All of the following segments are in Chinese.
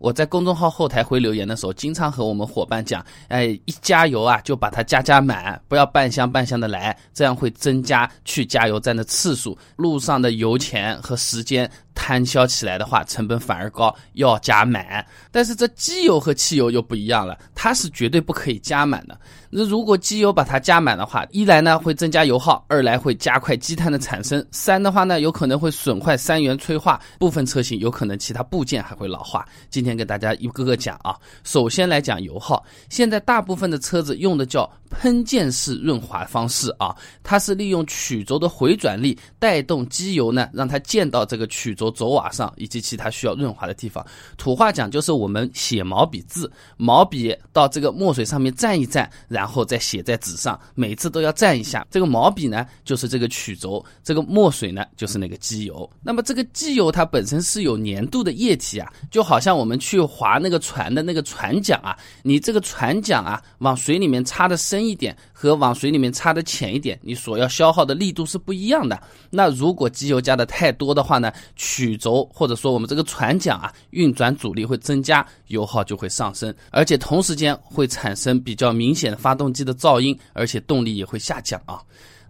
我在公众号后台回留言的时候，经常和我们伙伴讲，哎，一加油啊，就把它加加满，不要半箱半箱的来，这样会增加去加油站的次数，路上的油钱和时间。摊销起来的话，成本反而高，要加满。但是这机油和汽油又不一样了，它是绝对不可以加满的。那如果机油把它加满的话，一来呢会增加油耗，二来会加快积碳的产生，三的话呢有可能会损坏三元催化，部分车型有可能其他部件还会老化。今天给大家一个个讲啊。首先来讲油耗，现在大部分的车子用的叫喷溅式润滑方式啊，它是利用曲轴的回转力带动机油呢，让它溅到这个曲轴。轴瓦上以及其他需要润滑的地方，土话讲就是我们写毛笔字，毛笔到这个墨水上面蘸一蘸，然后再写在纸上，每次都要蘸一下。这个毛笔呢，就是这个曲轴，这个墨水呢，就是那个机油。那么这个机油它本身是有粘度的液体啊，就好像我们去划那个船的那个船桨啊，你这个船桨啊往水里面插的深一点，和往水里面插的浅一点，你所要消耗的力度是不一样的。那如果机油加的太多的话呢，曲轴或者说我们这个船桨啊，运转阻力会增加，油耗就会上升，而且同时间会产生比较明显的发动机的噪音，而且动力也会下降啊。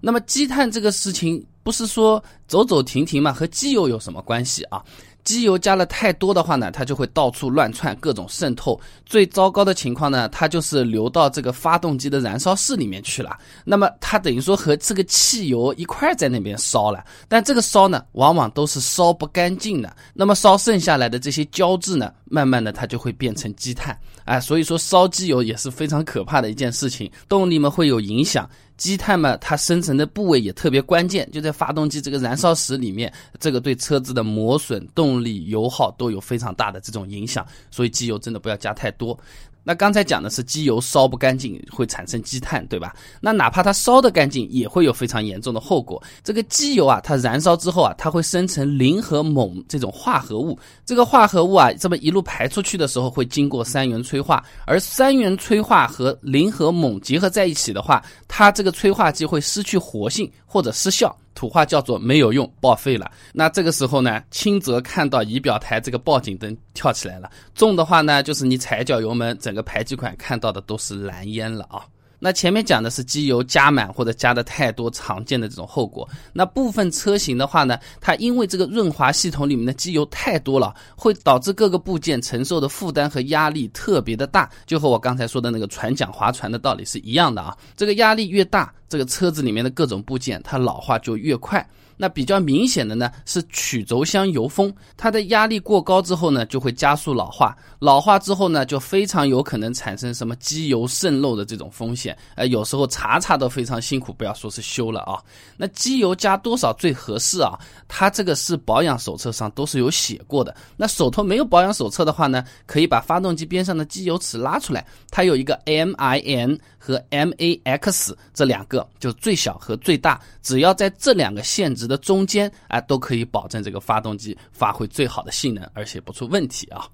那么积碳这个事情不是说走走停停嘛，和机油有什么关系啊？机油加了太多的话呢，它就会到处乱窜，各种渗透。最糟糕的情况呢，它就是流到这个发动机的燃烧室里面去了。那么它等于说和这个汽油一块在那边烧了。但这个烧呢，往往都是烧不干净的。那么烧剩下来的这些胶质呢，慢慢的它就会变成积碳。哎，所以说烧机油也是非常可怕的一件事情，动力嘛会有影响。积碳嘛，它生成的部位也特别关键，就在发动机这个燃烧室里面，这个对车子的磨损、动力、油耗都有非常大的这种影响，所以机油真的不要加太多。那刚才讲的是机油烧不干净会产生积碳，对吧？那哪怕它烧得干净，也会有非常严重的后果。这个机油啊，它燃烧之后啊，它会生成磷和锰这种化合物。这个化合物啊，这么一路排出去的时候，会经过三元催化，而三元催化和磷和锰结合在一起的话，它这个催化剂会失去活性或者失效。土话叫做没有用，报废了。那这个时候呢，轻则看到仪表台这个报警灯跳起来了，重的话呢，就是你踩脚油门，整个排气管看到的都是蓝烟了啊。那前面讲的是机油加满或者加的太多常见的这种后果。那部分车型的话呢，它因为这个润滑系统里面的机油太多了，会导致各个部件承受的负担和压力特别的大，就和我刚才说的那个船桨划船的道理是一样的啊。这个压力越大，这个车子里面的各种部件它老化就越快。那比较明显的呢是曲轴箱油封，它的压力过高之后呢，就会加速老化，老化之后呢，就非常有可能产生什么机油渗漏的这种风险。呃，有时候查查都非常辛苦，不要说是修了啊。那机油加多少最合适啊？它这个是保养手册上都是有写过的。那手头没有保养手册的话呢，可以把发动机边上的机油尺拉出来，它有一个 MIN 和 MAX 这两个，就最小和最大，只要在这两个限值。的中间啊，都可以保证这个发动机发挥最好的性能，而且不出问题啊。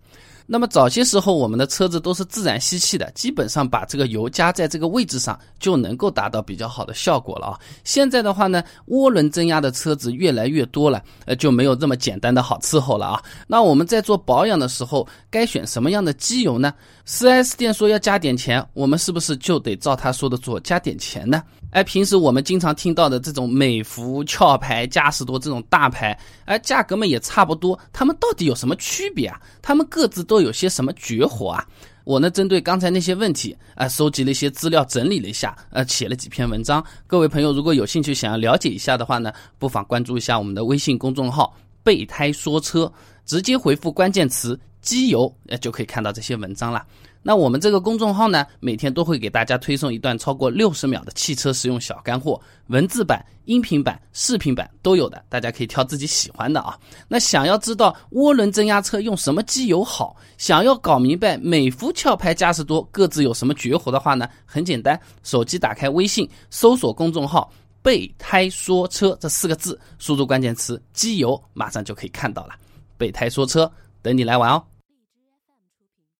那么早些时候，我们的车子都是自然吸气的，基本上把这个油加在这个位置上就能够达到比较好的效果了啊。现在的话呢，涡轮增压的车子越来越多了，呃，就没有这么简单的好伺候了啊。那我们在做保养的时候，该选什么样的机油呢？4S 店说要加点钱，我们是不是就得照他说的做，加点钱呢？哎，平时我们经常听到的这种美孚、壳牌、嘉实多这种大牌，哎，价格嘛也差不多，它们到底有什么区别啊？它们各自都都有些什么绝活啊？我呢，针对刚才那些问题啊，收集了一些资料，整理了一下，呃，写了几篇文章。各位朋友，如果有兴趣想要了解一下的话呢，不妨关注一下我们的微信公众号“备胎说车”，直接回复关键词“机油”，呃，就可以看到这些文章了。那我们这个公众号呢，每天都会给大家推送一段超过六十秒的汽车实用小干货，文字版、音频版、视频版都有的，大家可以挑自己喜欢的啊。那想要知道涡轮增压车用什么机油好，想要搞明白美孚、壳牌、嘉实多各自有什么绝活的话呢，很简单，手机打开微信，搜索公众号“备胎说车”这四个字，输入关键词“机油”，马上就可以看到了。备胎说车，等你来玩哦。